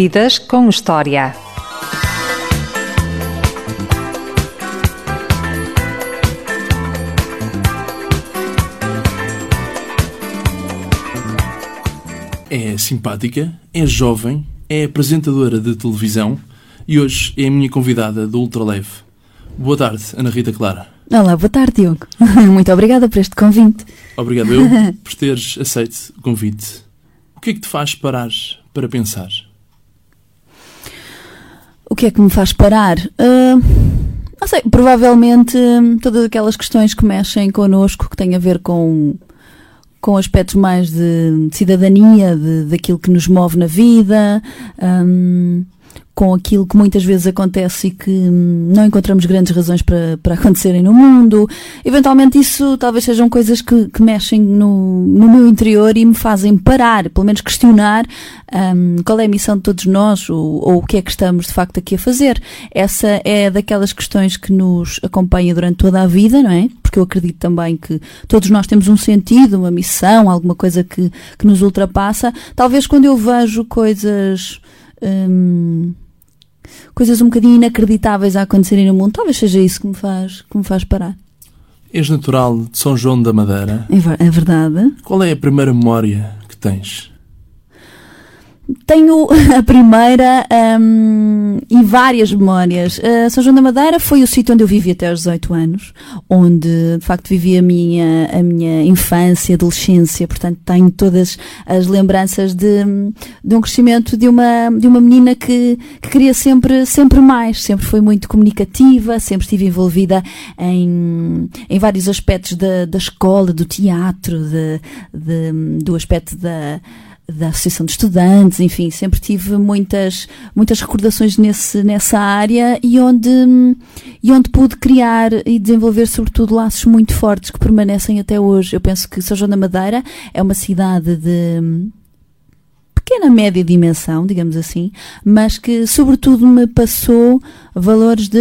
Vidas com História. É simpática, é jovem, é apresentadora de televisão e hoje é a minha convidada do Ultraleve. Boa tarde, Ana Rita Clara. Olá, boa tarde, Diogo. Muito obrigada por este convite. Obrigado eu por teres aceito o convite. O que é que te faz parar para pensar? O que é que me faz parar? Uh, não sei, provavelmente hum, todas aquelas questões que mexem connosco, que têm a ver com, com aspectos mais de, de cidadania, de, daquilo que nos move na vida. Um, com aquilo que muitas vezes acontece e que hum, não encontramos grandes razões para, para acontecerem no mundo. Eventualmente isso talvez sejam coisas que, que mexem no, no meu interior e me fazem parar, pelo menos questionar um, qual é a missão de todos nós ou, ou, o que é que estamos de facto aqui a fazer. Essa é daquelas questões que nos acompanha durante toda a vida, não é? Porque eu acredito também que todos nós temos um sentido, uma missão, alguma coisa que, que nos ultrapassa. Talvez quando eu vejo coisas. Hum, coisas um bocadinho inacreditáveis a acontecerem no mundo. Talvez seja isso que me faz, que me faz parar. És natural de São João da Madeira. É, é verdade. Qual é a primeira memória que tens? Tenho a primeira um, e várias memórias. Uh, São João da Madeira foi o sítio onde eu vivi até aos 18 anos, onde de facto vivi a minha, a minha infância, adolescência, portanto tenho todas as lembranças de, de um crescimento de uma, de uma menina que, que queria sempre, sempre mais, sempre foi muito comunicativa, sempre estive envolvida em, em vários aspectos da, da escola, do teatro, de, de do aspecto da da Associação de Estudantes, enfim, sempre tive muitas, muitas recordações nesse, nessa área e onde, e onde pude criar e desenvolver, sobretudo, laços muito fortes que permanecem até hoje. Eu penso que São João da Madeira é uma cidade de pequena média dimensão, digamos assim, mas que, sobretudo, me passou valores de,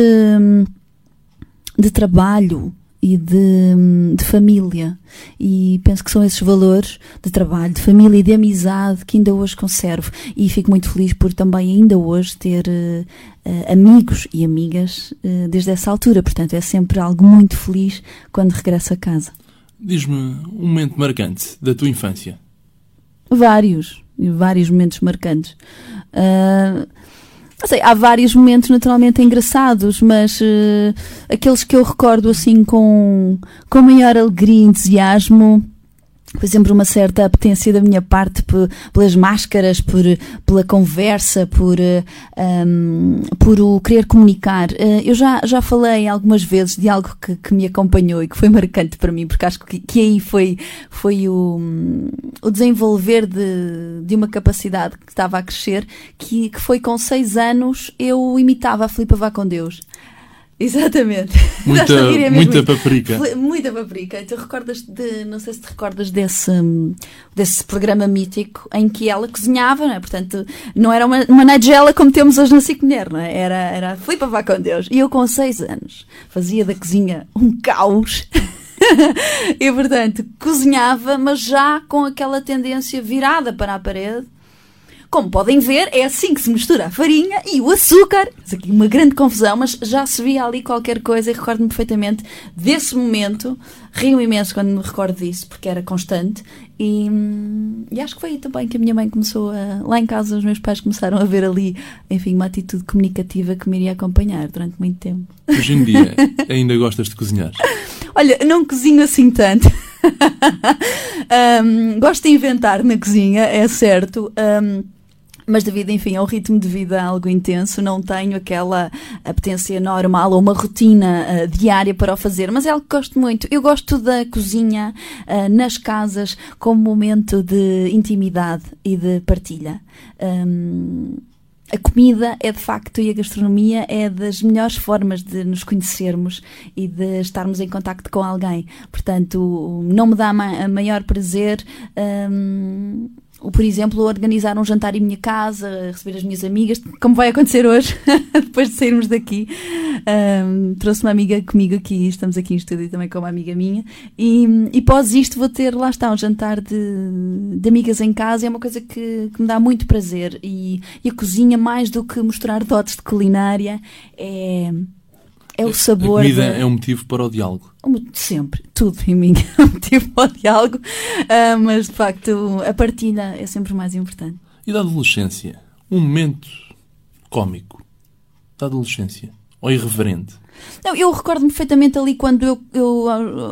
de trabalho, e de, de, família. E penso que são esses valores de trabalho, de família e de amizade que ainda hoje conservo. E fico muito feliz por também ainda hoje ter uh, amigos e amigas uh, desde essa altura. Portanto, é sempre algo muito feliz quando regresso a casa. Diz-me um momento marcante da tua infância. Vários, vários momentos marcantes. Uh, sei, há vários momentos naturalmente engraçados, mas uh, aqueles que eu recordo assim com, com maior alegria e entusiasmo foi sempre uma certa apetência da minha parte pelas máscaras, por, pela conversa, por, um, por o querer comunicar. Uh, eu já, já falei algumas vezes de algo que, que me acompanhou e que foi marcante para mim, porque acho que, que aí foi, foi o, o desenvolver de, de uma capacidade que estava a crescer, que, que foi com seis anos eu imitava a Filipa Vá com Deus. Exatamente. Muita, muita paprika. Muita paprika. Tu recordas de, não sei se te recordas desse, desse programa mítico em que ela cozinhava, não é? Portanto, não era uma, uma nigela como temos hoje na Mulher, não é? Era, era flipa vá com Deus. E eu com seis anos fazia da cozinha um caos. e portanto, cozinhava, mas já com aquela tendência virada para a parede como podem ver, é assim que se mistura a farinha e o açúcar. Mas aqui uma grande confusão, mas já se via ali qualquer coisa e recordo-me perfeitamente desse momento. Rio imenso quando me recordo disso, porque era constante. E, e, acho que foi aí também que a minha mãe começou a. Lá em casa, os meus pais começaram a ver ali, enfim, uma atitude comunicativa que me iria acompanhar durante muito tempo. Hoje em dia, ainda gostas de cozinhar? Olha, não cozinho assim tanto. um, gosto de inventar na cozinha, é certo. Um, mas devido, enfim, ao ritmo de vida algo intenso, não tenho aquela apetência normal ou uma rotina uh, diária para o fazer, mas é algo que gosto muito. Eu gosto da cozinha uh, nas casas como momento de intimidade e de partilha. Um, a comida é de facto e a gastronomia é das melhores formas de nos conhecermos e de estarmos em contacto com alguém. Portanto, não me dá ma maior prazer um, ou, por exemplo, organizar um jantar em minha casa, receber as minhas amigas, como vai acontecer hoje, depois de sairmos daqui. Um, trouxe uma amiga comigo aqui, estamos aqui em estúdio também com uma amiga minha, e, e pós isto vou ter, lá está, um jantar de, de amigas em casa, é uma coisa que, que me dá muito prazer. E, e a cozinha, mais do que mostrar dotes de culinária, é é o sabor. A comida é um motivo para o diálogo. Sempre, tudo em mim é um motivo para o diálogo, uh, mas de facto a partilha é sempre mais importante. E da adolescência? Um momento cómico da adolescência? Ou irreverente? Não, eu recordo-me perfeitamente ali quando eu, eu,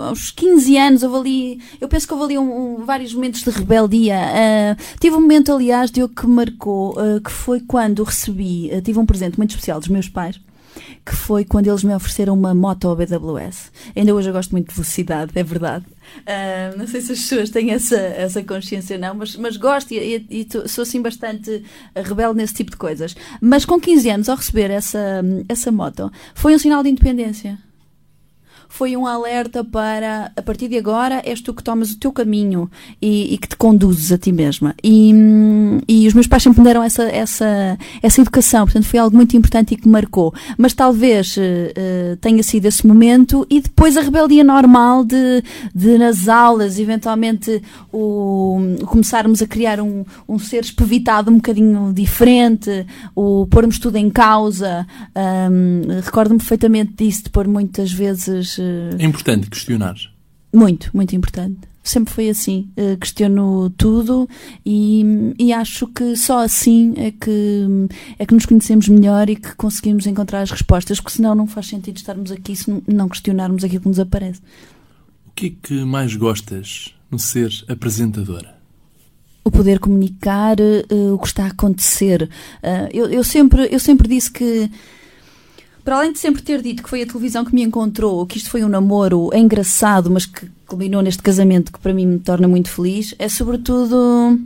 aos 15 anos, houve ali, eu penso que houve ali um, um, vários momentos de rebeldia. Uh, tive um momento, aliás, de eu que marcou, uh, que foi quando recebi, uh, tive um presente muito especial dos meus pais que foi quando eles me ofereceram uma moto BWS. Ainda hoje eu gosto muito de velocidade, é verdade. Uh, não sei se as pessoas têm essa, essa consciência não, mas, mas gosto e, e, e sou assim bastante rebelde nesse tipo de coisas. Mas com 15 anos, ao receber essa, essa moto, foi um sinal de independência foi um alerta para a partir de agora és tu que tomas o teu caminho e, e que te conduzes a ti mesma. E, e os meus pais sempre me deram essa, essa, essa educação, portanto foi algo muito importante e que marcou. Mas talvez uh, tenha sido esse momento e depois a rebeldia normal de, de nas aulas, eventualmente o, começarmos a criar um, um ser espevitado um bocadinho diferente, o pormos tudo em causa. Um, Recordo-me perfeitamente disso, de pôr muitas vezes é importante questionar. Muito, muito importante. Sempre foi assim. Uh, questiono tudo e, e acho que só assim é que, é que nos conhecemos melhor e que conseguimos encontrar as respostas, porque senão não faz sentido estarmos aqui se não questionarmos aquilo que nos aparece. O que é que mais gostas no ser apresentadora? o poder comunicar uh, o que está a acontecer. Uh, eu, eu, sempre, eu sempre disse que para além de sempre ter dito que foi a televisão que me encontrou, que isto foi um namoro engraçado, mas que culminou neste casamento que para mim me torna muito feliz, é sobretudo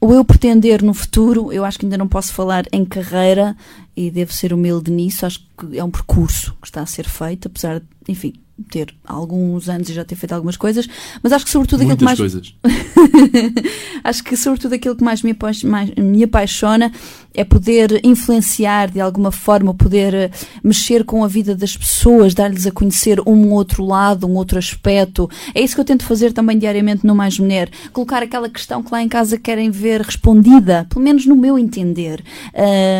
o eu pretender no futuro. Eu acho que ainda não posso falar em carreira e devo ser humilde nisso. Acho que é um percurso que está a ser feito, apesar de, enfim, ter alguns anos e já ter feito algumas coisas, mas acho que sobretudo aquilo que mais. coisas. acho que sobretudo aquilo que mais me, mais me apaixona é poder influenciar de alguma forma, poder eh, mexer com a vida das pessoas, dar-lhes a conhecer um outro lado, um outro aspecto. É isso que eu tento fazer também diariamente no Mais Mulher. Colocar aquela questão que lá em casa querem ver respondida, pelo menos no meu entender.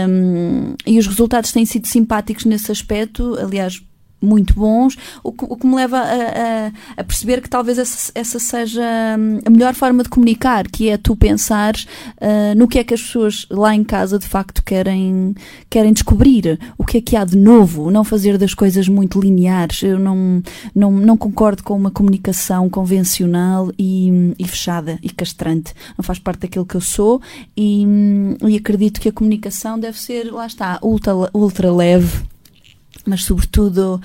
Um, e os resultados têm sido simpáticos nesse aspecto. Aliás, muito bons, o que, o que me leva a, a, a, perceber que talvez essa, essa, seja hum, a melhor forma de comunicar, que é tu pensares uh, no que é que as pessoas lá em casa de facto querem, querem descobrir, o que é que há de novo, não fazer das coisas muito lineares. Eu não, não, não concordo com uma comunicação convencional e, e fechada e castrante. Não faz parte daquilo que eu sou e, e acredito que a comunicação deve ser, lá está, ultra, ultra leve mas sobretudo uh,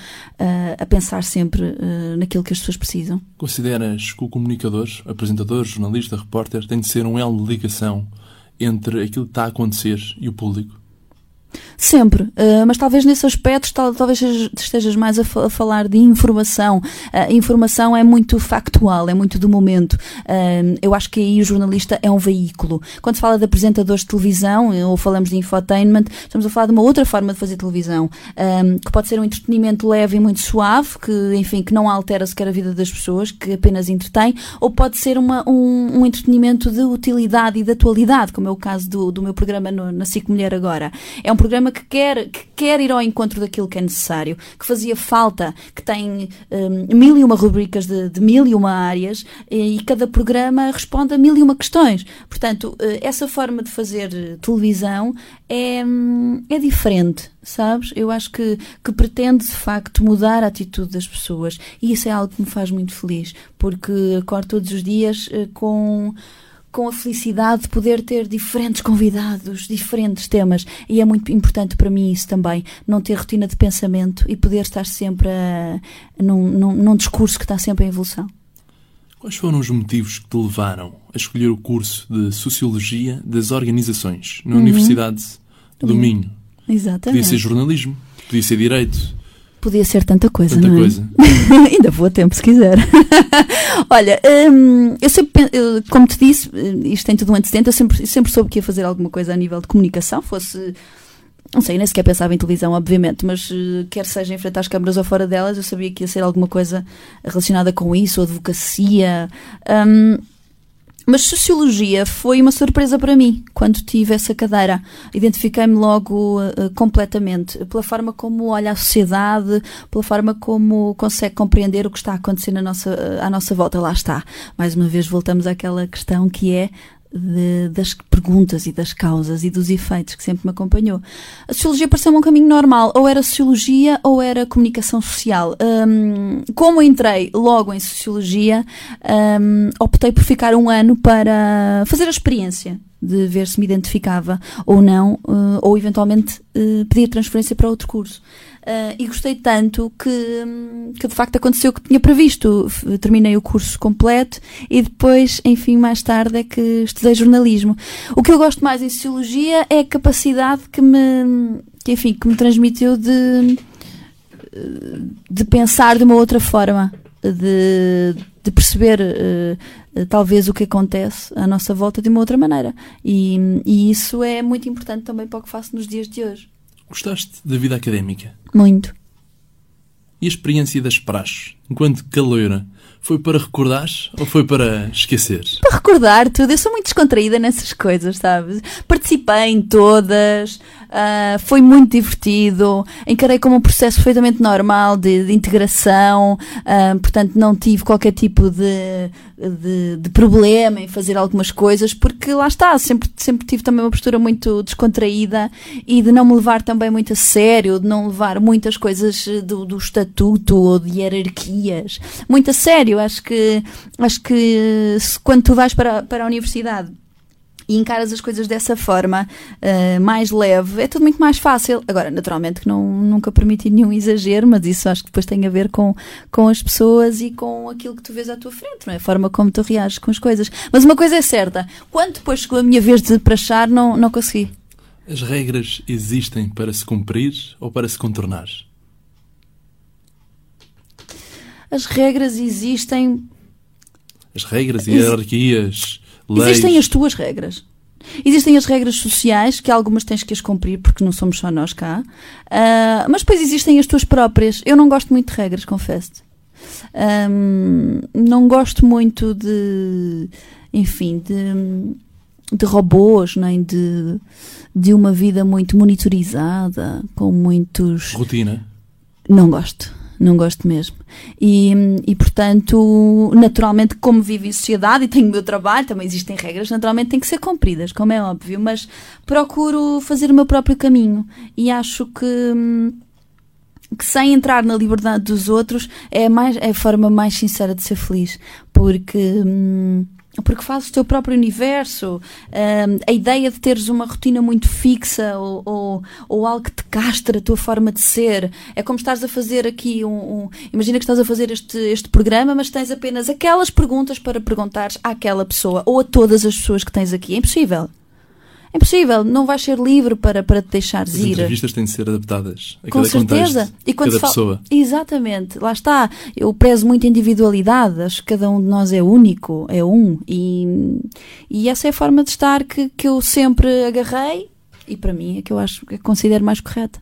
a pensar sempre uh, naquilo que as pessoas precisam. Consideras que o comunicador, apresentador, jornalista, repórter, tem de ser um elo de ligação entre aquilo que está a acontecer e o público? Sempre, uh, mas talvez nesse aspecto tal, talvez estejas mais a, a falar de informação. Uh, informação é muito factual, é muito do momento. Uh, eu acho que aí o jornalista é um veículo. Quando se fala de apresentadores de televisão ou falamos de infotainment, estamos a falar de uma outra forma de fazer televisão, que pode ser um entretenimento leve e muito suave, que enfim, que não altera sequer a vida das pessoas, que apenas entretém, ou pode ser uma, um, um entretenimento de utilidade e de atualidade, como é o caso do, do meu programa no, na SIC Mulher agora. É um programa que quer, que quer ir ao encontro daquilo que é necessário, que fazia falta, que tem um, mil e uma rubricas de, de, mil e uma áreas e, cada programa responde a mil e uma questões. Portanto, uh, essa forma de fazer uh, televisão é, um, é diferente, sabes? Eu acho que, que pretende de facto mudar a atitude das pessoas e isso é algo que me faz muito feliz, porque acordo todos os dias uh, com com a felicidade de poder ter diferentes convidados, diferentes temas. E é muito importante para mim isso também, não ter rotina de pensamento e poder estar sempre a, num, num, num discurso que está sempre em evolução. Quais foram os motivos que te levaram a escolher o curso de Sociologia das Organizações na uhum. Universidade do Minho? Exatamente. Podia ser jornalismo, podia ser direito, Podia ser tanta coisa, Tanta não é? coisa. Ainda vou a tempo, se quiser. Olha, hum, eu sempre, eu, como te disse, isto tem tudo um antecedente, eu sempre, sempre soube que ia fazer alguma coisa a nível de comunicação, fosse. Não sei, nem sequer pensava em televisão, obviamente, mas eh, quer seja em frente às câmaras ou fora delas, eu sabia que ia ser alguma coisa relacionada com isso, ou advocacia. hum, mas sociologia foi uma surpresa para mim quando tive essa cadeira. Identifiquei-me logo eh, completamente pela forma como olha a sociedade, pela forma como consegue compreender o que está a acontecer na nossa, eh, à nossa volta. Lá está. Mais uma vez voltamos àquela questão que é de- das perguntas e das causas e dos efeitos que sempre me acompanhou. A sociologia pareceu-me um caminho normal, ou era sociologia ou era comunicação social. Hum, como entrei logo em sociologia, hum, optei por ficar um ano para fazer a experiência de ver se me identificava ou não, eh, ou eventualmente eh, pedir transferência para outro curso. Eh, e gostei tanto que, que de facto aconteceu o que tinha previsto. Terminei o curso completo e depois, enfim, mais tarde é que estudei jornalismo. O que eu gosto mais em sociologia é a capacidade que me, que, enfim, que me transmitiu de, de pensar de uma outra forma, de, de perceber eh, talvez o que acontece à nossa volta de uma outra maneira. E, e isso é muito importante também para o que faço nos dias de hoje. Gostaste da vida académica? Muito. E a experiência das praxes, enquanto caloira, foi para recordar ou foi para esquecer? Para recordar tudo, eu sou muito descontraída nessas coisas, sabes? Participei em todas, ah, foi muito divertido, encarei como um processo perfeitamente normal de, de integração, ah, portanto não tive qualquer tipo de, de, de problema em fazer algumas coisas, porque lá está, sempre, sempre tive também uma postura muito descontraída e de não me levar também muito a sério, de não levar muitas coisas do, do estatuto ou de hierarquias muito a sério. Acho que, acho que se- quando tu vais para, para a universidade e encaras as coisas dessa forma, eh, mais leve, é tudo muito mais fácil. Agora, naturalmente que não, nunca permiti nenhum exagero, mas isso acho que depois tem a ver com, com as pessoas e com aquilo que tu vês à tua frente, não é? A forma como tu reages com as coisas. Mas uma coisa é certa, quando depois chegou a minha vez de prachar, não, não consegui. As regras existem para se cumprir ou para se contornar? As regras existem As regras, Exi- hierarquias, leis. Existem as tuas regras. Existem as regras sociais, que algumas tens que as cumprir porque não somos só nós cá. Ah, mas depois existem as tuas próprias. Eu não gosto muito de regras, confesso-te. Ahm, não gosto muito de. Enfim, de, de robôs, nem de, de uma vida muito monitorizada, com muitos. Rotina. Não gosto. Não gosto mesmo. E, e, portanto, naturalmente, como vivo em sociedade e tenho o meu trabalho, também existem regras, naturalmente têm que ser cumpridas, como é óbvio, mas procuro fazer o meu próprio caminho e acho que. que sem entrar na liberdade dos outros é, mais, é a forma mais sincera de ser feliz, porque, hum, porque fazes o teu próprio universo. Hum, a ideia de teres uma rotina muito fixa ou, ou, ou algo que te castra a tua forma de ser é como estás a fazer aqui um. um- imagina que estás a fazer este, este programa, mas tens apenas aquelas perguntas para perguntares àquela pessoa ou a todas as pessoas que tens aqui. É impossível. É impossível, não vais ser livre para, para te deixares As ir. entrevistas têm de ser adaptadas a Com cada certeza. contexto, E quando cada se fala- pessoa. Exatamente, lá está. Eu prezo muito a individualidade, acho que cada um de nós é único, é um. E, e essa é a forma de estar que, que eu sempre agarrei e para mim é que eu acho que considero mais correta.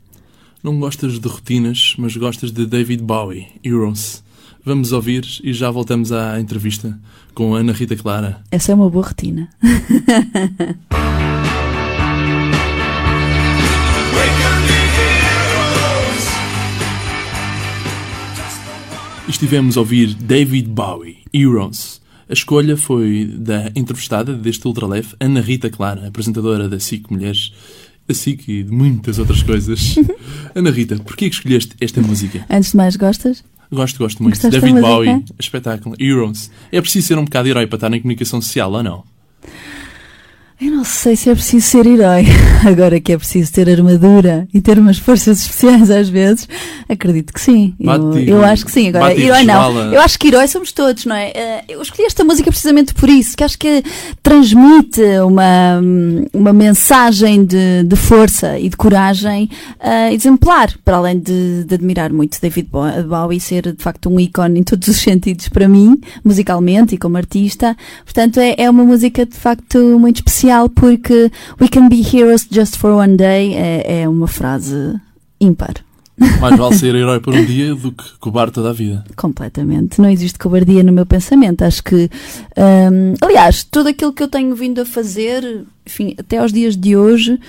Não gostas de rotinas, mas gostas de David Bowie, Heroes. Vamos ouvir e já voltamos à entrevista com a Ana Rita Clara. Essa é uma boa rotina. estivemos a ouvir David Bowie, Heroes. A escolha foi da entrevistada deste Ultraleve, Ana Rita Clara, apresentadora da SIC Mulheres, a SIC e de muitas outras coisas. Ana Rita, porquê que escolheste esta música? Antes de mais, gostas? Gosto, gosto muito. Gostaste da David? Bowie, espetáculo, Heroes. É preciso ser um bocado herói para estar na comunicação social, ou não? Eu não sei se é preciso ser herói. Agora que é preciso ter armadura e ter umas forças especiais às vezes, acredito que sim. Eu, eu acho que sim. Agora, herói não. Eu acho que herói somos todos, não é? Eh, eu escolhi esta música precisamente por isso, que acho que transmite uma, uma mensagem de, de força e de coragem uh, exemplar, para além de, de admirar muito David Bowie ser de facto um ícone em todos os sentidos para mim, musicalmente e como artista. Portanto, é, é uma música de facto muito especial especial porque We can be heroes just for one day é, é uma frase ímpar. Mais vale ser herói por um dia do que cobarde toda a vida. Completamente. Não existe cobardia no meu pensamento. Acho que, hum, aliás, tudo aquilo que eu tenho vindo a fazer, enfim, até aos dias de hoje,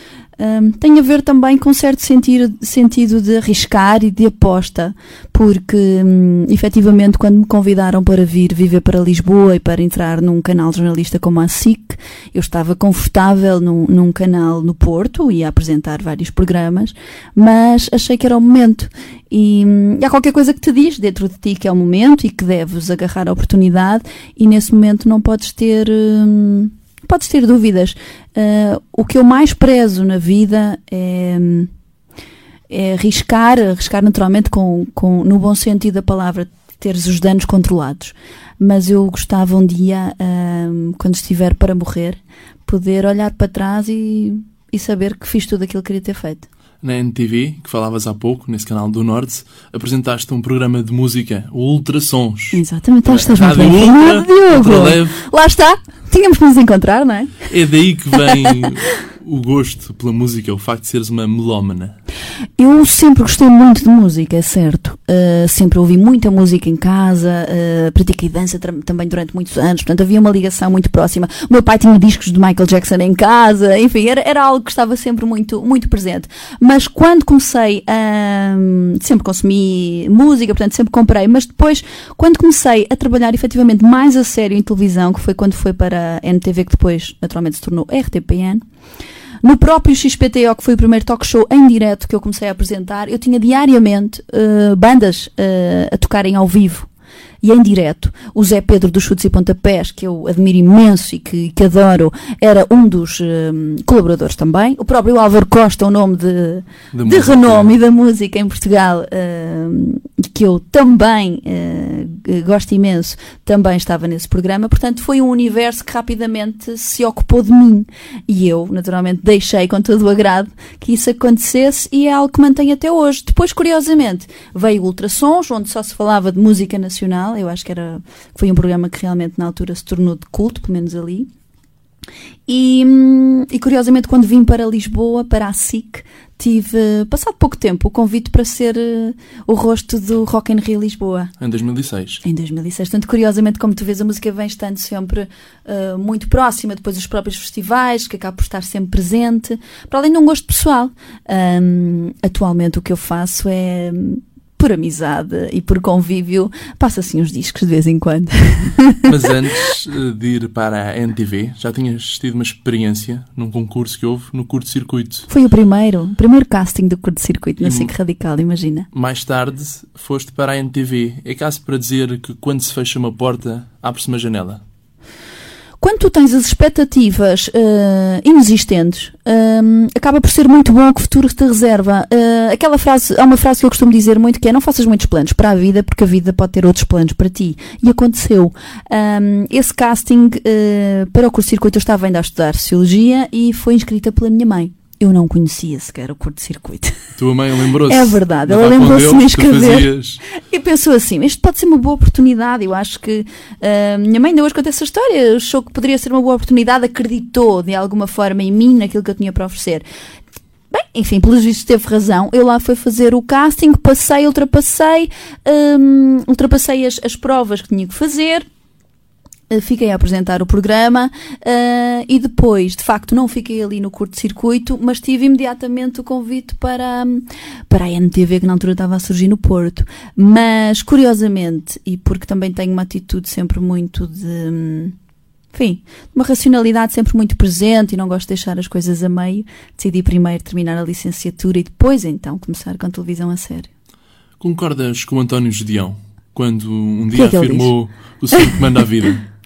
um, tem a ver também com certo sentido, sentido de arriscar e de aposta, porque um, efetivamente quando me convidaram para vir viver para Lisboa e para entrar num canal jornalista como a SIC, eu estava confortável num, num canal no Porto e a apresentar vários programas, mas achei que era o momento. E, hum, e há qualquer coisa que te diz dentro de ti que é o momento e que deves agarrar a oportunidade, e nesse momento não podes ter. Hum, podes ter dúvidas. Uh, o que eu mais prezo na vida é, é arriscar, arriscar naturalmente com, com, no bom sentido da palavra, teres os danos controlados. Mas eu gostava um dia, uh, quando estiver para morrer, poder olhar para trás e, e saber que fiz tudo aquilo que queria ter feito na NTV, que falavas há pouco, nesse canal do Norte, apresentaste um programa de música, Ultrasons. Exatamente, estás muito bem Ultra, Diogo. Lá está, tínhamos que nos encontrar, não é? É daí que vem o gosto pela música, o facto de seres uma melómana? Eu sempre gostei muito de música, é certo. Uh, sempre ouvi muita música em casa, uh, pratiquei dança também durante muitos anos, portanto havia uma ligação muito próxima. O meu pai tinha discos de Michael Jackson em casa, enfim, era, era algo que estava sempre muito, muito presente. Mas quando comecei a. sempre consumi música, portanto sempre comprei, mas depois, quando comecei a trabalhar efetivamente mais a sério em televisão, que foi quando foi para a NTV, que depois naturalmente se tornou RTPN. No próprio XPTO, que foi o primeiro talk show em direto que eu comecei a apresentar, eu tinha diariamente uh, bandas uh, a tocarem ao vivo e em direto. O Zé Pedro dos Chutes e Pontapés, que eu admiro imenso e que, que adoro, era um dos um, colaboradores também. O próprio Álvaro Costa, um nome de, de, de renome e da música em Portugal, um, que eu também uh, gosto imenso, também estava nesse programa. Portanto, foi um universo que rapidamente se ocupou de mim. E eu, naturalmente, deixei com todo o agrado que isso acontecesse e é algo que mantenho até hoje. Depois, curiosamente, veio Ultrassons, onde só se falava de música nacional eu acho que era foi um programa que realmente na altura se tornou de culto, pelo menos ali. E, e, curiosamente, quando vim para Lisboa, para a SIC, tive, passado pouco tempo, o convite para ser uh, o rosto do Rock in Rio Lisboa. Em 2006. Em 2006. Portanto, curiosamente, como tu vês, a música vem estando sempre uh, muito próxima, depois dos próprios festivais, que acaba por estar sempre presente, para além de um gosto pessoal. Um, atualmente, o que eu faço é por amizade e por convívio, passa assim uns discos de vez em quando. Mas antes eh, de ir para a NTV, já tinhas tido uma experiência num concurso que houve no curto-circuito. Foi o primeiro, o primeiro casting do curto-circuito na SIC Radical, imagina. Mais tarde foste para a NTV. É caso para dizer que quando se fecha uma porta, abre-se uma janela. Quando tu tens as expectativas uh, inexistentes, um, eh, acaba por ser muito bom o que o futuro te reserva. Uh, aquela frase, há uma frase que eu costumo dizer muito que é não faças muitos planos para a vida, porque a vida pode ter outros planos para ti. E aconteceu. Um, esse casting uh, para o curso circuito eu estava ainda a estudar Sociologia e foi inscrita pela minha mãe eu não conhecia sequer o curto-circuito. Tua mãe lembrou-se. É verdade, ela lembrou-se de me inscrever. E pensou assim: isto pode ser uma boa oportunidade. Eu acho que uh, minha mãe ainda hoje conta essa história, achou que poderia ser uma boa oportunidade, acreditou de alguma forma em mim, naquilo que eu tinha para oferecer. Bem, enfim, pelos vistos teve razão. Eu lá fui fazer o casting, passei, ultrapassei, um, ultrapassei as, as provas que tinha que fazer fiquei a apresentar o programa uh, e depois, de facto, não fiquei ali no curto-circuito, mas tive imediatamente o convite para, para a NTV, que na altura estava a surgir no Porto. Mas, curiosamente, e porque também tenho uma atitude sempre muito de. Enfim, uma racionalidade sempre muito presente e não gosto de deixar as coisas a meio, decidi primeiro terminar a licenciatura e depois, então, começar com televisão a sério. Concordas com o António Gedeão, quando um dia que é que afirmou o que manda a vida?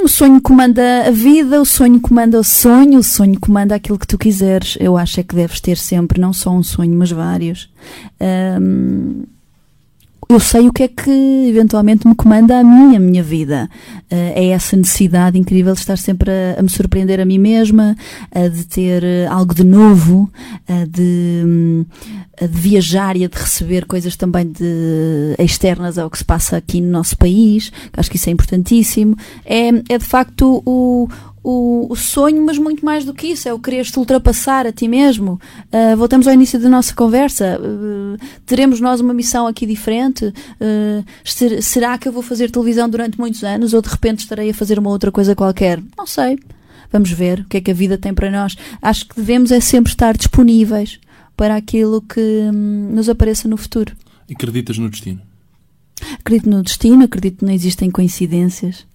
O sonho comanda a vida, o sonho comanda o sonho, o sonho comanda aquilo que tu quiseres. Eu acho é que deves ter sempre não só um sonho, mas vários. Um, eu sei o que é que eventualmente me comanda a mim, a minha vida. Uh, é essa necessidade incrível de estar sempre a, a me surpreender a mim mesma, uh, de ter uh, algo de novo, de, um, de, viajar e a de receber coisas também de, externas ao que se passa aqui no nosso país. Acho que isso é importantíssimo. É, é de facto o, o, o, sonho, mas muito mais do que isso, é o querer-te ultrapassar a ti mesmo. Uh, voltamos ao início da nossa conversa. Uh, teremos nós uma missão aqui diferente? Uh, ser, será que eu vou fazer televisão durante muitos anos ou de repente estarei a fazer uma outra coisa qualquer? Não sei. Vamos ver o que é que a vida tem para nós. Acho que devemos é sempre estar disponíveis para aquilo que hum, nos apareça no futuro. Acreditas no destino? Acredito no destino, acredito que não existem coincidências.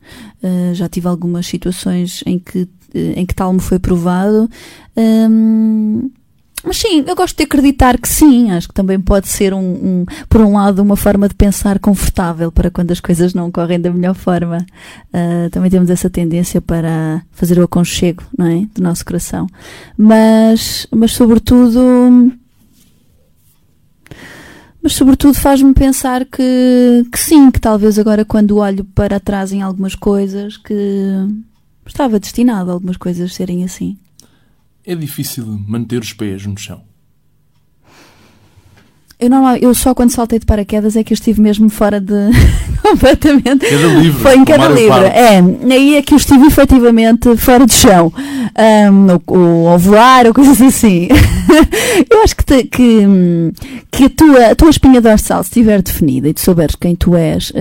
Uh, já tive algumas situações em que, uh, em que tal me foi provado. Um, mas sim, eu gosto de acreditar que sim. Acho que também pode ser, um, um, por um lado, uma forma de pensar confortável para quando as coisas não correm da melhor forma. Uh, também temos essa tendência para fazer o aconchego, não é? Do nosso coração. Mas, mas sobretudo mas sobretudo faz-me pensar que, que sim, que talvez agora quando olho para trás em algumas coisas que estava destinado a algumas coisas serem assim. É difícil manter os pés no chão. Eu, não, eu só quando saltei de paraquedas é que eu estive mesmo fora de. completamente. Cada livro. Foi em cada livro. É, aí é que eu estive efetivamente fora de chão. Um, ou, ou voar, ou coisas assim. eu acho que, te, que, que a, tua, a tua espinha dorsal, se estiver definida e tu souberes quem tu és, uh,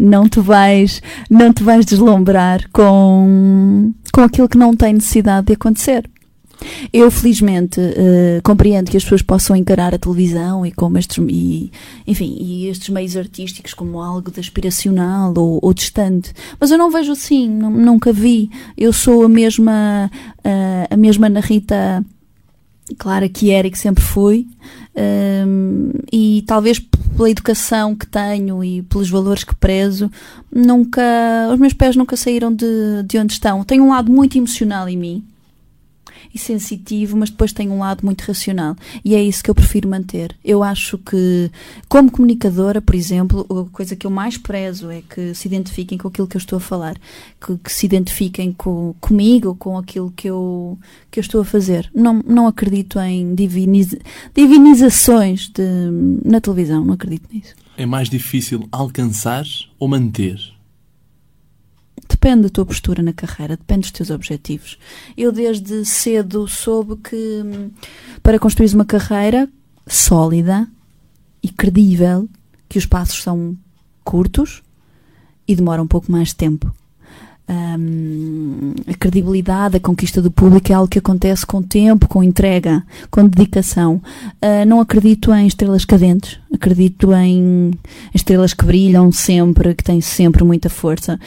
não, te vais, não te vais deslumbrar com, com aquilo que não tem necessidade de acontecer. Eu, felizmente, uh, compreendo que as pessoas possam encarar a televisão e como estes, e, enfim, e estes meios artísticos como algo de aspiracional ou, ou distante, mas eu não vejo assim, nunca vi. Eu sou a mesma, uh, a mesma Clara que era e que sempre fui, ehm, e talvez pela educação que tenho e pelos valores que prezo, nunca, os meus pés nunca saíram de, de onde estão. Tenho um lado muito emocional em mim, e sensitivo, mas depois tem um lado muito racional. E é isso que eu prefiro manter. Eu acho que, como comunicadora, por exemplo, a coisa que eu mais prezo é que se identifiquem com aquilo que eu estou a falar, que, que se identifiquem com, comigo, com aquilo que eu, que eu estou a fazer. Não, não acredito em diviniz, divinizações de, na televisão, não acredito nisso. É mais difícil alcançar ou manter? Depende da tua postura na carreira, depende dos teus objetivos. Eu desde cedo soube que hum, para construir uma carreira sólida e credível, que os passos são curtos e demoram um pouco mais de tempo. Um, a credibilidade, a conquista do público é algo que acontece com tempo, com entrega, com dedicação. Uh, não acredito em estrelas cadentes, acredito em estrelas que brilham sempre, que têm sempre muita força.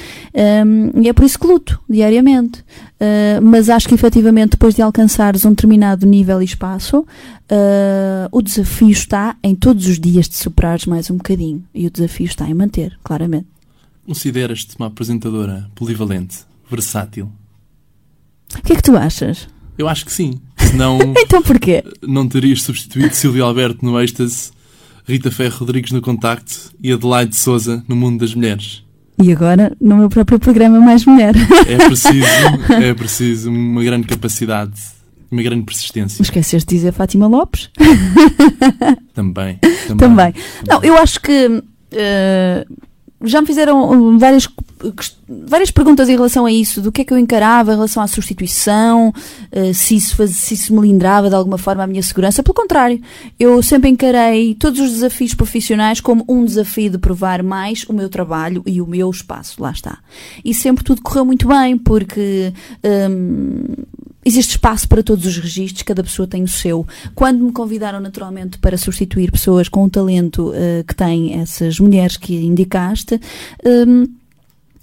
Um, e é por isso que luto diariamente. Uh, mas acho que efetivamente depois de alcançares um determinado nível e espaço, uh, o desafio está em todos os dias de superares mais um bocadinho. E o desafio está em manter, claramente. Consideras-te uma apresentadora polivalente, versátil? O que é que tu achas? Eu acho que sim. Senão. então porquê? Não terias substituído Silvio Alberto no Êxtase, Rita Ferro Rodrigues no Contacto e Adelaide Souza no Mundo das Mulheres. E agora no meu próprio programa Mais Mulher. É preciso, é preciso uma grande capacidade, uma grande persistência. Esqueceste de dizer Fátima Lopes? Também. Também. também. Não, eu acho que. Uh, já me fizeram várias, várias perguntas em relação a isso, do que é que eu encarava em relação à substituição, uh, se, isso faz, se isso melindrava de alguma forma a minha segurança. Pelo contrário, eu sempre encarei todos os desafios profissionais como um desafio de provar mais o meu trabalho e o meu espaço. Lá está. E sempre tudo correu muito bem, porque. Um, existe espaço para todos os registros, cada pessoa tem o seu. Quando me convidaram naturalmente para substituir pessoas com o talento uh, que têm essas mulheres que indicaste, um,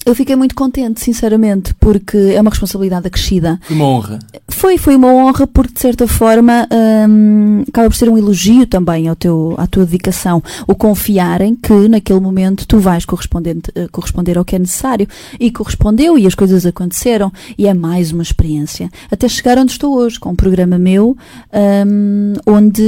Eu fiquei muito contente, sinceramente, porque é uma responsabilidade acrescida. Foi uma honra. Foi, foi uma honra porque, de certa forma, hum, acaba por ser um elogio também ao teu, à tua dedicação. O confiarem que, naquele momento, tu vais correspondente, eh, corresponder ao que é necessário. E correspondeu e as coisas aconteceram. E é mais uma experiência. Até chegar onde estou hoje, com um programa meu, hum, onde,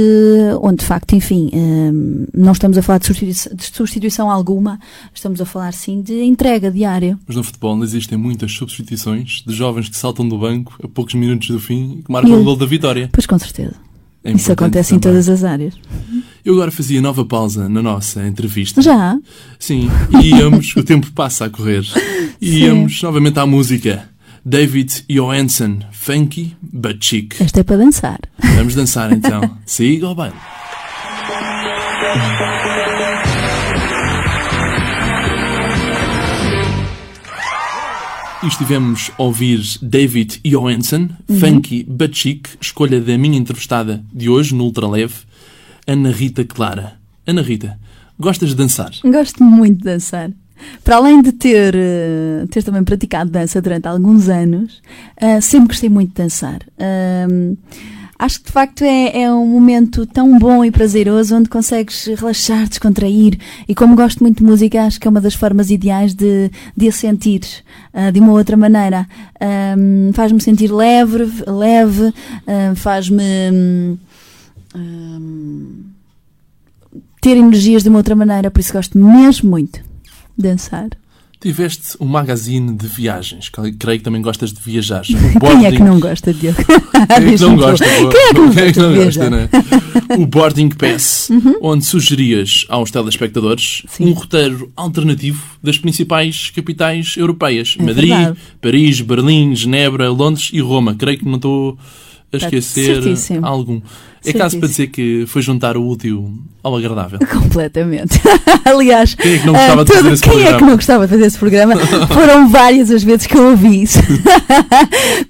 onde, de facto, enfim, hum, não estamos a falar de substituição, de substituição alguma, estamos a falar, sim, de entrega diária. Mas no futebol não existem muitas substituições de jovens que saltam do banco a poucos minutos do fim e que marcam E- o gol da vitória. Pois, com certeza. É Isso acontece em também. todas as áreas. Eu agora fazia nova pausa na nossa entrevista. Já? Sim, e íamos, o tempo passa a correr. E íamos novamente à música. David Johansen, funky but chic. Esta é para dançar. Vamos dançar então. Siga ao baile. E estivemos a ouvir David Johansen, Funky but Chic, escolha da minha entrevistada de hoje no Ultraleve, Ana Rita Clara. Ana Rita, gostas de dançar? Gosto muito de dançar. Para além de ter, eh, ter também praticado dança durante alguns anos, eh, sempre gostei muito de dançar. Acho que de facto é, é um momento tão bom e prazeroso onde consegues relaxar, descontrair. E como gosto muito de música, acho que é uma das formas ideais de, de a sentir ah, de uma outra maneira. Ahm, faz-me sentir leve, leve ah, faz-me. hum, ter energias de uma outra maneira, por isso gosto mesmo muito de dançar. Tiveste um magazine de viagens, creio que também gostas de viajar. Quem é que não gosta, Diogo? Quem é que não gosta? Quem é que não é que não de gosta, viajar? Uhum. não é? O Boarding Pass, onde sugerias aos telespectadores Sim. um roteiro alternativo das principais capitais europeias. É Madrid, verdade. Paris, Berlim, Genebra, Londres e Roma. Creio que não estou a Está esquecer certíssimo. algum. É caso Certíssimo. para dizer que foi juntar o útil ao agradável. Completamente. Aliás, Quem é que não ah, gostava de fazer esse quem é programa? que não gostava de fazer esse programa? Foram várias as vezes que eu ouvi isso.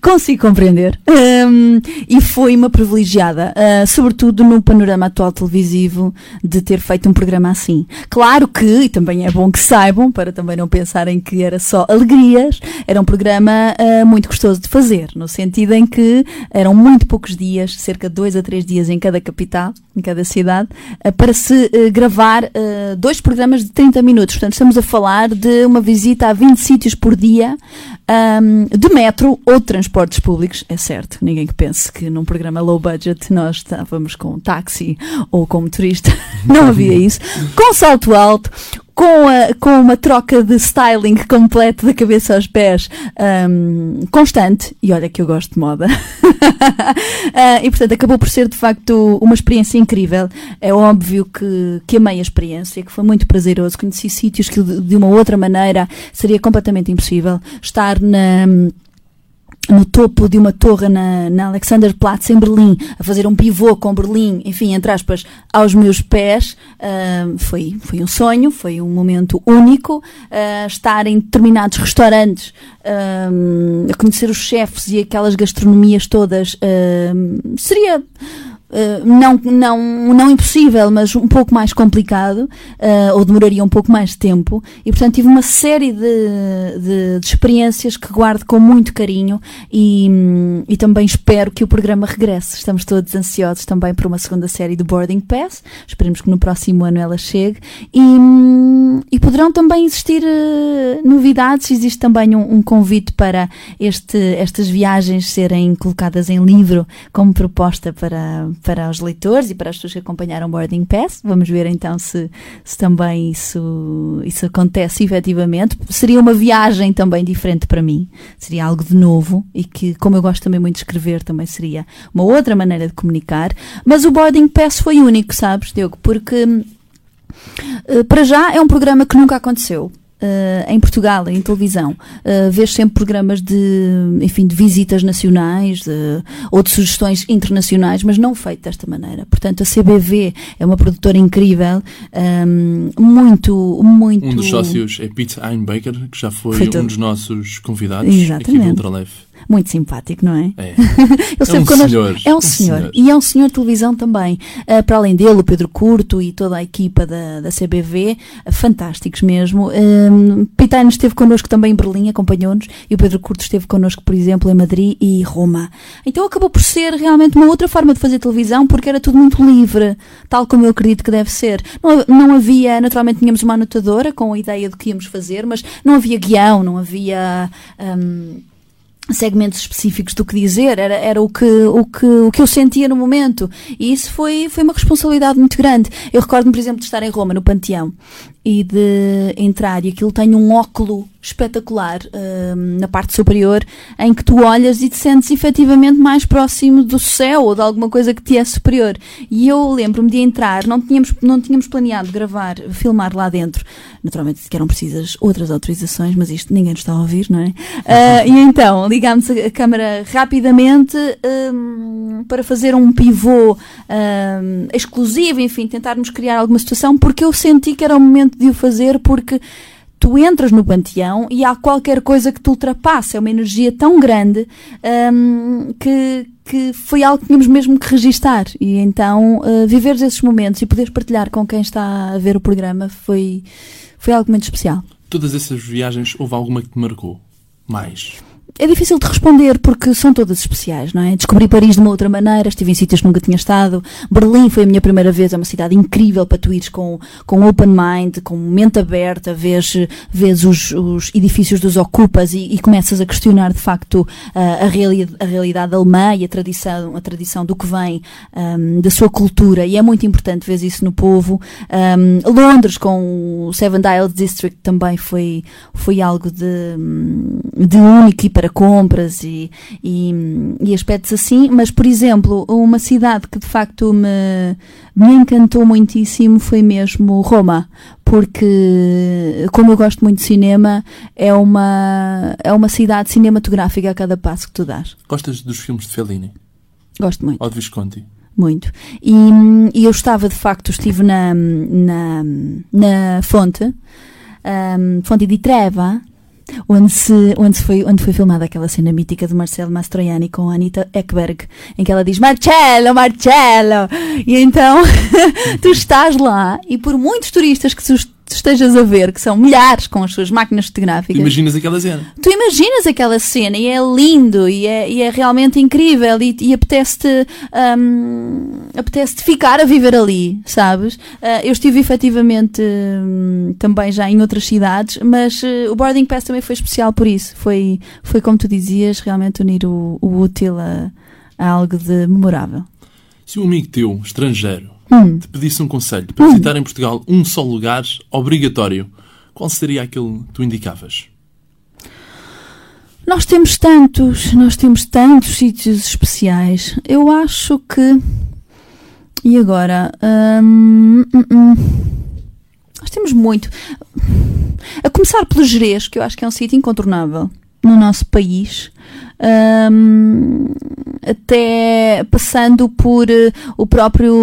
Consigo compreender. Hum, e foi uma privilegiada, ah, sobretudo no panorama atual televisivo, de ter feito um programa assim. Claro que, e também é bom que saibam, para também não pensarem que era só alegrias, era um programa ah, muito gostoso de fazer, no sentido em que eram muito poucos dias, cerca de dois a três dias em cada capital, em cada cidade, ah, para se ah, gravar ah, dois programas de 30 minutos. Portanto, estamos a falar de uma visita a 20 sítios por dia, de metro ou de transportes públicos, é certo. Ninguém que pense que num programa low budget nós estávamos com um táxi ou com motorista. Não havia isso. Com salto alto, com, a- com uma troca de styling completo da cabeça aos pés ahm, constante. E olha que eu gosto de moda. Ah, e portanto acabou por ser de facto uma experiência incrível. É óbvio que, que amei a experiência, que foi muito prazeroso. Conheci sítios que de de uma outra maneira seria completamente impossível. Estar na no topo de uma torre na, na Alexanderplatz em Berlim, a fazer um pivô com Berlim, enfim, entre aspas, aos meus pés, ah, foi, foi um sonho, foi um momento único. Ah, estar em determinados restaurantes, ah, a conhecer os chefes e aquelas gastronomias todas, seria. Uh, não, não, não impossível, mas um pouco mais complicado, uh, ou demoraria um pouco mais de tempo, e portanto tive uma série de, de, de experiências que guardo com muito carinho e, e também espero que o programa regresse. Estamos todos ansiosos também por uma segunda série do Boarding Pass, esperemos que no próximo ano ela chegue, e, e poderão também existir uh, novidades, existe também um, um convite para este, estas viagens serem colocadas em livro como proposta para, para os leitores e para as pessoas que acompanharam o Boarding Pass. Vamos ver então se, se também isso, isso acontece efetivamente. Seria uma viagem também diferente para mim, seria algo de novo e que, como eu gosto também muito de escrever, também seria uma outra maneira de comunicar. Mas o Boarding Pass foi único, sabes, Diogo? Porque Uh, para já é um programa que nunca aconteceu. Uh, em Portugal, em televisão, uh, vês sempre programas de, enfim, de visitas nacionais de- ou de sugestões internacionais, mas não feito desta maneira. Portanto, a CBV é uma produtora incrível, um, muito, muito. Um dos sócios é Pete Einbaker, que já foi, Foi um dos nossos convidados aqui Exatamente. do Ultraleve. Muito simpático, não é? É. Ele esteve um senhor, É um, um senhor. senhor. E é um senhor de televisão também. Ah, para além dele, o Pedro Curto e toda a equipa da, da CBV, ah, fantásticos mesmo. Um, Pitano esteve connosco também em Berlim, acompanhou-nos, e o Pedro Curto esteve connosco, por exemplo, em Madrid e Roma. Então acabou por ser realmente uma outra forma de fazer televisão, porque era tudo muito livre, tal como eu acredito que deve ser. Não, não havia, naturalmente, tínhamos uma anotadora com a ideia do que íamos fazer, mas não havia guião, não havia. hum, segmentos específicos do que dizer, era, era o, que, o, que, o que eu sentia no momento. E isso foi, foi uma responsabilidade muito grande. Eu recordo-me, por exemplo, de estar em Roma, no Panteão, e de entrar, e aquilo tem um óculo espetacular hum, na parte superior, em que tu olhas e te sentes efetivamente mais próximo do céu ou de alguma coisa que te é superior. E eu lembro-me de entrar, não tínhamos, não tínhamos planeado gravar, filmar lá dentro. Naturalmente que eram precisas outras autorizações, mas isto ninguém nos está a ouvir, não é? Ah, e então ligámos a, a câmara rapidamente hum, para fazer um pivô hum, exclusivo, enfim, tentarmos criar alguma situação, porque eu senti que era o momento de o fazer, porque tu entras no panteão e há qualquer coisa que te ultrapassa, é uma energia tão grande hum, que, que foi algo que tínhamos mesmo que registar. E então, uh, viveres esses momentos e poderes partilhar com quem está a ver o programa foi, foi algo muito especial. Todas essas viagens, houve alguma que te marcou? Mais. É difícil de responder porque são todas especiais, não é? Descobri Paris de uma outra maneira, estive em sítios que nunca tinha estado. Berlim foi a minha primeira vez, é uma cidade incrível para tu ires com, com open mind, com mente aberta, vês, vês os, os edifícios dos ocupas e, e começas a questionar de facto a, a, reali a realidade alemã e a tradição, a tradição do que vem um, da sua cultura e é muito importante ver isso no povo. Um, Londres com o Seven Dials District também foi, foi algo de, de único e para compras e, e, e, aspectos assim, mas por exemplo, uma cidade que de facto me, me encantou muitíssimo foi mesmo Roma, porque como eu gosto muito de cinema, é uma, é uma cidade cinematográfica a cada passo que tu dás. Gostas dos filmes de Fellini? Gosto muito. Ou de Visconti? Muito. E, e eu estava, de facto, estive na, na, na fonte, um, Fonte di Treva, onde, se, onde, se foi, onde foi filmada aquela cena mítica de Marcelo Mastroianni com a Anita Ekberg, em que ela diz Marcello, Marcello! E então tu estás lá e por muitos turistas que tu estejas a ver, que são milhares com as suas máquinas fotográficas. Tu imaginas aquela cena? Tu imaginas aquela cena e é lindo e é, e é realmente incrível e, e apetece-te um, apetece ficar a viver ali, sabes? Uh, eu estive efetivamente um, também já em outras cidades, mas uh, o Boarding Pass também foi especial por isso. Foi, foi como tu dizias, realmente unir o, o útil a, a algo de memorável. Se um amigo teu, estrangeiro, Hum. te pedisse um conselho para visitar em Portugal um só lugar obrigatório, qual seria aquele que tu indicavas? Nós temos tantos, nós temos tantos sítios especiais. Eu acho que. E agora? Hum, hum, hum. Nós temos muito. A começar pelo Jerez, que eu acho que é um sítio incontornável no nosso país. Um, até passando por uh, o próprio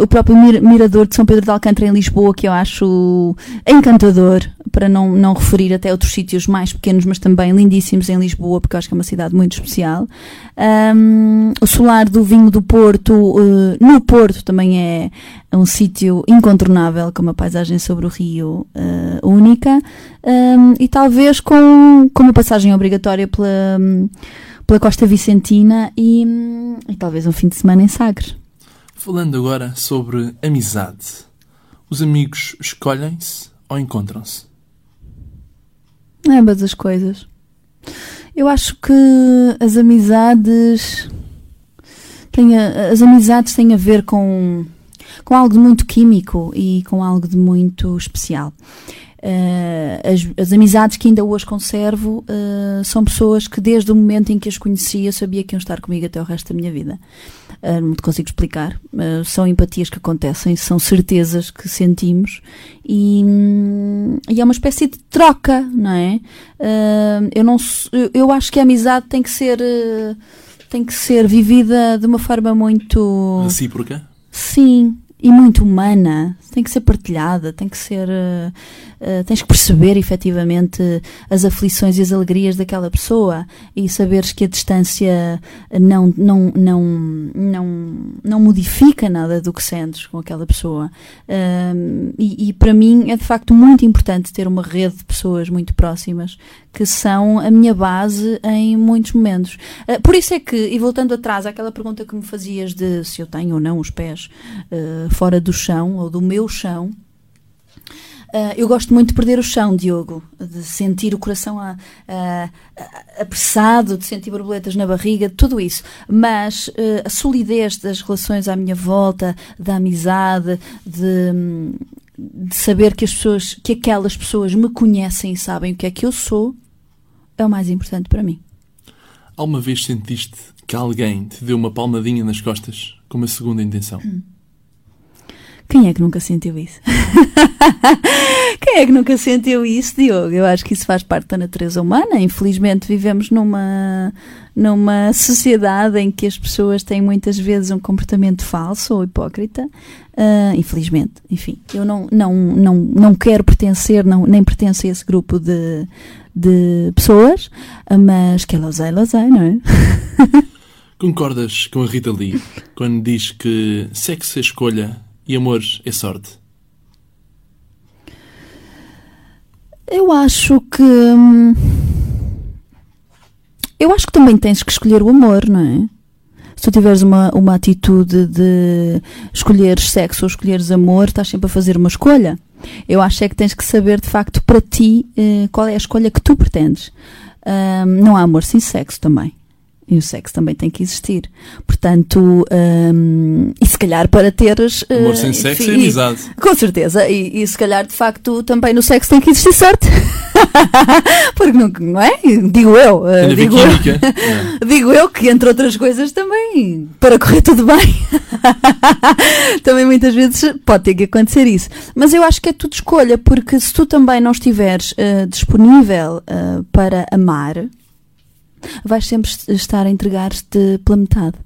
o próprio mir mirador de São Pedro de Alcântara em Lisboa que eu acho encantador para não, não referir até outros sítios mais pequenos mas também lindíssimos em Lisboa porque eu acho que é uma cidade muito especial um, o solar do vinho do Porto uh, no Porto também é um sítio incontornável com uma paisagem sobre o rio uh, única um, e talvez com, com uma passagem obrigatória pela pela Costa Vicentina e, e, talvez um fim de semana em Sagres. Falando agora sobre amizade, os amigos escolhem-se ou encontram-se? Ambas as coisas. Eu acho que as amizades têm a, as amizades têm a ver com com algo de muito químico e com algo de muito especial. Uh, as, as, amizades que ainda hoje conservo uh, são pessoas que desde o momento em que as conhecia sabia que iam estar comigo até o resto da minha vida. Uh, não te consigo explicar. são empatias que acontecem, são certezas que sentimos e, um, e é uma espécie de troca, não é? eu, não, eu, eu, acho que a amizade tem que ser tem que ser vivida de uma forma muito recíproca. Sim, e muito humana, tem que ser partilhada, tem que ser. Uh, uh, tens que perceber efetivamente as aflições e as alegrias daquela pessoa e saberes que a distância não, não, não, não, não modifica nada do que sentes com aquela pessoa. Uh, e, e para mim é de facto muito importante ter uma rede de pessoas muito próximas que são a minha base em muitos momentos. Uh, por isso é que, e voltando atrás àquela pergunta que me fazias de se eu tenho ou não os pés uh, fora do chão ou do meu chão, Uh, eu gosto muito de perder o chão, Diogo, de sentir o coração a, a, a, apressado, de sentir borboletas na barriga, tudo isso. Mas uh, a solidez das relações à minha volta, da amizade, de, de saber que as pessoas, que aquelas pessoas me conhecem e sabem o que é que eu sou, é o mais importante para mim. Alguma vez sentiste que alguém te deu uma palmadinha nas costas com uma segunda intenção? Hum. Quem é que nunca sentiu isso? Quem é que nunca sentiu isso, Diogo? Eu acho que isso faz parte da natureza humana. Infelizmente, vivemos numa, numa sociedade em que as pessoas têm muitas vezes um comportamento falso ou hipócrita. Uh, infelizmente, enfim, eu não, não, não, não quero pertencer, não, nem pertenço a esse grupo de, de pessoas, mas que é losei, losei, não é? Concordas com a Rita Lee quando diz que sexo é escolha e amor é sorte? Eu acho que. Hum, eu acho que também tens que escolher o amor, não é? Se tu tiveres uma, uma atitude de escolheres sexo ou escolheres amor, estás sempre a fazer uma escolha. Eu acho é que tens que saber de facto para ti eh, qual é a escolha que tu pretendes. Um, não há amor sem sexo também. E o sexo também tem que existir. Portanto, um, e se calhar para teres. Uh, Amor sem sexo enfim, é amizade. Com certeza. E, e, se calhar, de facto, também no sexo tem que existir sorte. Porque não, não é? Digo eu. Uh, digo, eu digo eu que, entre outras coisas, também, para correr tudo bem, também muitas vezes pode ter que acontecer isso. Mas eu acho que é tudo escolha, porque se tu também não estiveres uh, disponível para amar vais sempre estar a entregar-te pela metade.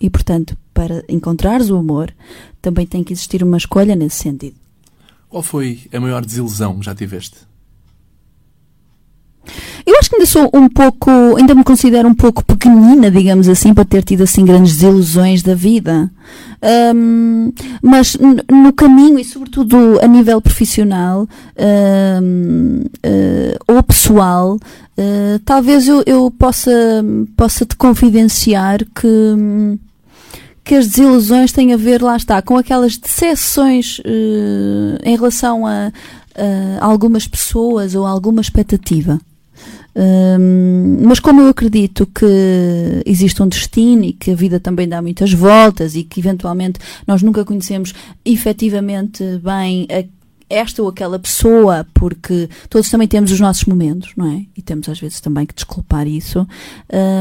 E, portanto, para encontrares o amor, também tem que existir uma escolha nesse sentido. Qual foi a maior desilusão que já tiveste? Eu acho que ainda sou um pouco, ainda me considero um pouco pequenina, digamos assim, para ter tido assim grandes desilusões da vida. Um, mas no caminho e sobretudo a nível profissional um, uh, eh, ou pessoal, uh, talvez eu, eu, possa, possa te confidenciar que que as desilusões têm a ver, lá está, com aquelas decepções uh, em relação a, a, algumas pessoas ou a alguma expectativa. Um, mas como eu acredito que existe um destino e que a vida também dá muitas voltas e que eventualmente nós nunca conhecemos efetivamente bem a esta ou aquela pessoa, porque todos também temos os nossos momentos, não é? E temos às vezes também que desculpar isso.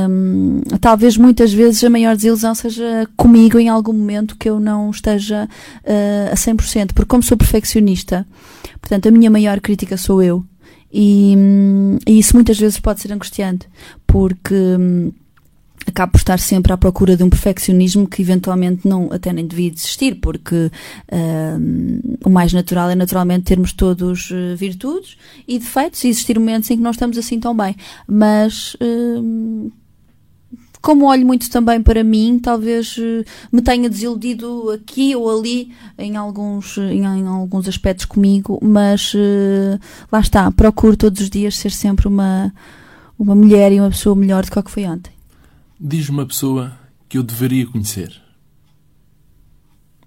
Um, talvez muitas vezes a maior desilusão seja comigo em algum momento que eu não esteja uh, a 100%, porque como sou perfeccionista, portanto a minha maior crítica sou eu. E, e isso muitas vezes pode ser angustiante, porque hum, acabo por estar sempre à procura de um perfeccionismo que eventualmente não até nem devia existir, porque hum, o mais natural é naturalmente termos todos uh, virtudes e defeitos e existir momentos em que não estamos assim tão bem. Mas hum, como olho muito também para mim, talvez uh, me tenha desiludido aqui ou ali em alguns, em, em alguns aspectos comigo, mas uh, lá está, procuro todos os dias ser sempre uma, uma mulher e uma pessoa melhor do que o que foi ontem. Diz uma pessoa que eu deveria conhecer.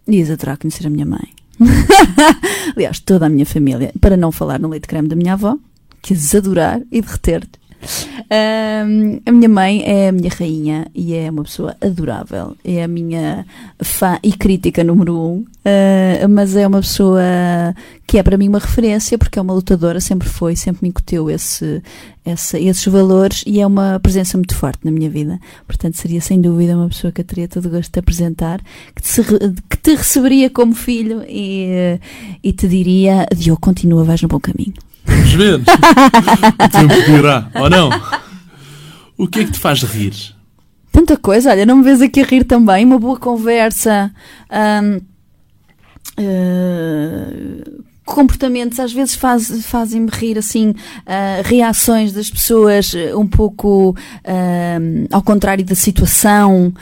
Ias adorar conhecer a minha mãe. Aliás, toda a minha família, para não falar no leite creme da minha avó, que adorar e derreter-te um, a minha mãe é a minha rainha e é uma pessoa adorável. É a minha fã e crítica número um, uh, mas é uma pessoa que é para mim uma referência porque é uma lutadora, sempre foi, sempre me incuteu esse, esse, esses valores e é uma presença muito forte na minha vida. Portanto, seria sem dúvida uma pessoa que eu teria todo o gosto de apresentar, que te, que te receberia como filho e, e te diria: Diogo, continua, vais no bom caminho. Vamos ver. o tempo ou não? O que é que te faz rir? Tanta coisa, olha, não me vês aqui a rir também. Uma boa conversa. Uh, comportamentos às vezes faz, fazem-me rir assim, uh, reações das pessoas uh, um pouco uh, ao contrário da situação,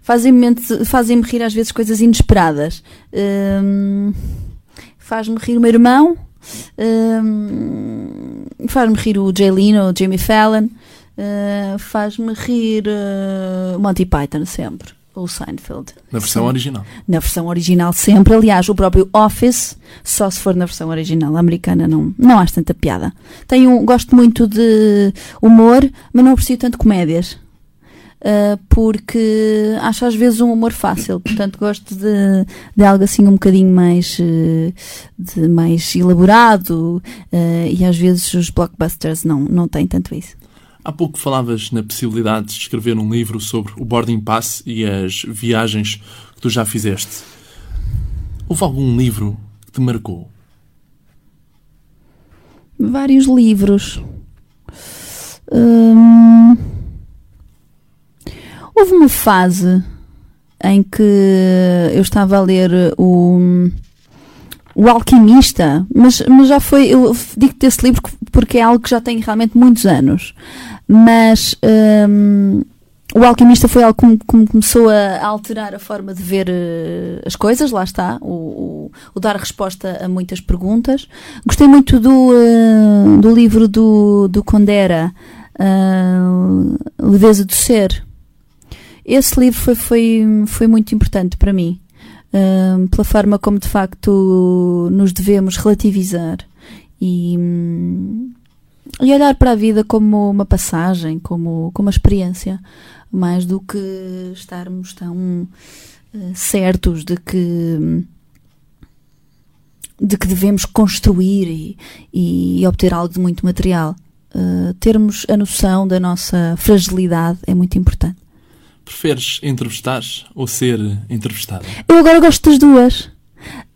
fazem-me fazem rir às vezes coisas inesperadas. Faz-me rir o meu irmão, faz-me rir o Jay Leno, o Jamie Fallon, faz-me rir Monty Python sempre ou Seinfeld. Na versão Sim. original. Na versão original sempre. Aliás, o próprio Office, só se for na versão original. Americana não, não acho tanta piada. Tenho, gosto muito de humor, mas não aprecio tanto comédias. Uh, porque acho às vezes um humor fácil, portanto gosto de, de algo assim um bocadinho mais, uh, de mais elaborado uh, e às vezes os blockbusters não, não têm tanto isso. Há pouco falavas na possibilidade de escrever um livro sobre o boarding pass e as viagens que tu já fizeste. Houve algum livro que te marcou? Vários livros. Hum... Houve uma fase em que eu estava a ler o o Alquimista, mas, mas já foi, eu digo desse livro porque é algo que já tem realmente muitos anos, mas um, o Alquimista foi algo que, começou a alterar a forma de ver uh, as coisas, lá está, o, o, o, dar resposta a muitas perguntas. Gostei muito do, uh, do livro do, do Condera, uh, Leveza do Ser. Esse livro foi, foi, foi muito importante para mim pela forma como de facto nos devemos relativizar e, e olhar para a vida como uma passagem, como, como uma experiência, mais do que estarmos tão uh, certos de que de que devemos construir e, e, obter algo de muito material. Uh, termos a noção da nossa fragilidade é muito importante. Preferes entrevistar ou ser entrevistada? Eu agora gosto das duas.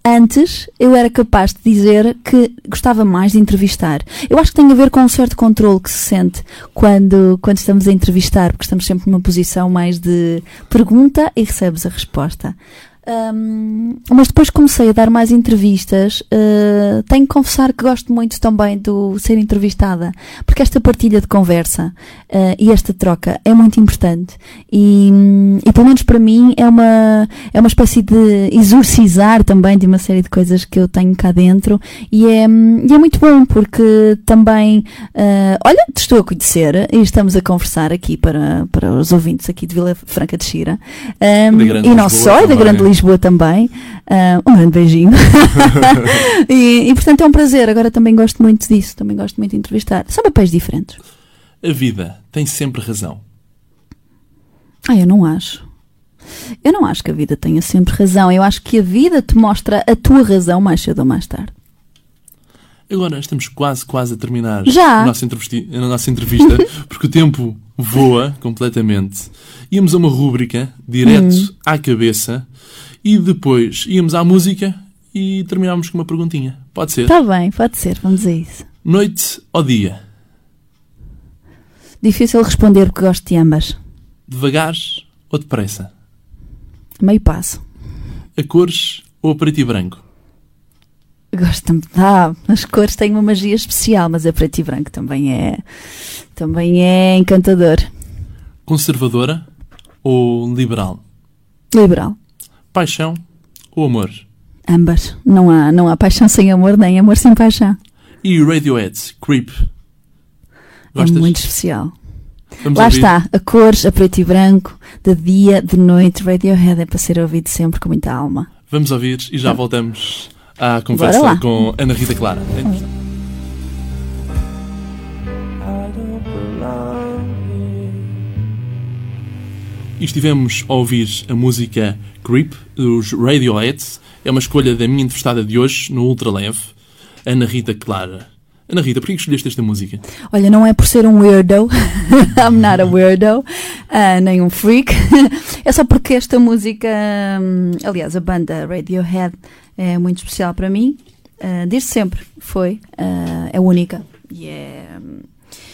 Antes eu era capaz de dizer que gostava mais de entrevistar. Eu acho que tem a ver com um certo controle que se sente quando, quando estamos a entrevistar, porque estamos sempre numa posição mais de pergunta e recebes a resposta. Um, mas depois comecei a dar mais entrevistas. Uh, tenho que confessar que gosto muito também do ser entrevistada, porque esta partilha de conversa uh, e esta troca é muito importante. E, e, pelo menos para mim é uma, é uma espécie de exorcizar também de uma série de coisas que eu tenho cá dentro. E é, e é muito bom, porque também, uh, olha, te estou a conhecer e estamos a conversar aqui para, para os ouvintes aqui de Vila Franca de Xira. Um, e não só, e da Grande Lisboa também. Uh, um grande beijinho. e, e, portanto é um prazer. Agora também gosto muito disso. Também gosto muito de entrevistar. São papéis diferentes. A vida tem sempre razão. Ah, eu não acho. Eu não acho que a vida tenha sempre razão. Eu acho que a vida te mostra a tua razão mais cedo ou mais tarde. Agora estamos quase, quase a terminar Já? A, nossa a nossa entrevista, porque o tempo voa completamente. Íamos a uma rúbrica direto hum. à cabeça e depois íamos à música e terminámos com uma perguntinha. Pode ser? Está bem, pode ser, vamos a isso. Noite ou dia? Difícil responder porque gosto de ambas. Devagar ou depressa? Meio passo. A cores ou a preto e branco? Gosto também. Ah, as cores têm uma magia especial, mas a preto e branco também é. também é encantador. Conservadora ou liberal? Liberal. Paixão ou amor? Ambas. Não há, não há paixão sem amor, nem amor sem paixão. E Radiohead, Creep? Gostas? É muito especial. Vamos Lá ouvir. está, a cores, a preto e branco, de dia, de noite, Radiohead é para ser ouvido sempre com muita alma. Vamos ouvir e já voltamos à conversa com Ana Rita Clara. É e estivemos a ouvir a música Creep, dos Radiohead. É uma escolha da minha entrevistada de hoje, no Ultra Leve, Ana Rita Clara. Ana Rita, porquê que escolheste esta música? Olha, não é por ser um weirdo, I'm not a weirdo, uh, nem um freak, é só porque esta música, um, aliás, a banda Radiohead é muito especial para mim, uh, desde sempre foi, uh, é única e é.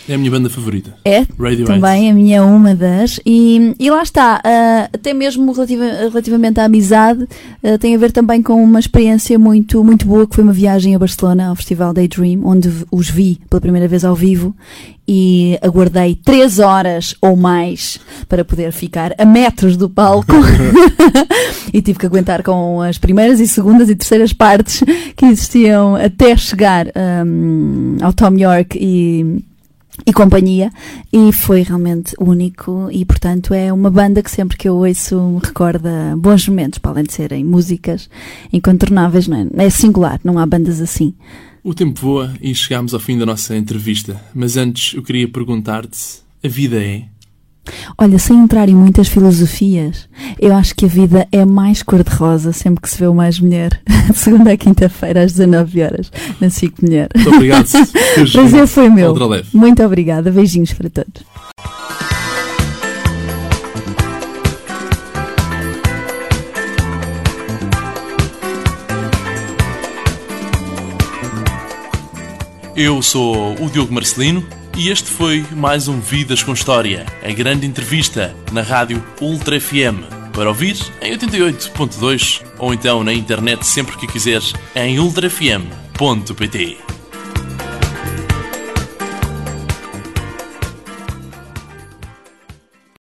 Um, É a minha banda favorita. É, Radiohead. também a minha é uma das. E, e lá está, ah, até mesmo relativa- relativamente à amizade, ah, tem a ver também com uma experiência muito, muito boa, que foi uma viagem a Barcelona, ao Festival Daydream, onde os vi pela primeira vez ao vivo e aguardei três horas ou mais para poder ficar a metros do palco e tive que aguentar com as primeiras e segundas e terceiras partes que existiam até chegar hum, ao Tom York e e companhia e foi realmente único e portanto é uma banda que sempre que eu ouço me recorda bons momentos, para além de serem músicas incontornáveis, não é? É singular, não há bandas assim. O tempo voa e chegamos ao fim da nossa entrevista. Mas antes eu queria perguntar-te: a vida é? Olha, sem entrar em muitas filosofias, eu acho que a vida é mais cor-de-rosa sempre que se vê o Mais Mulher, segunda a quinta-feira às 19 horas, na SIC Mulher. Muito obrigado. Prazer foi meu. Muito obrigada, beijinhos para todos. Eu sou o Diogo Marcelino e este foi mais um Vidas com História, a grande entrevista na rádio Ultra FM. Para ouvir em 88.2 ou então na internet sempre que quiseres em ultrafm.pt.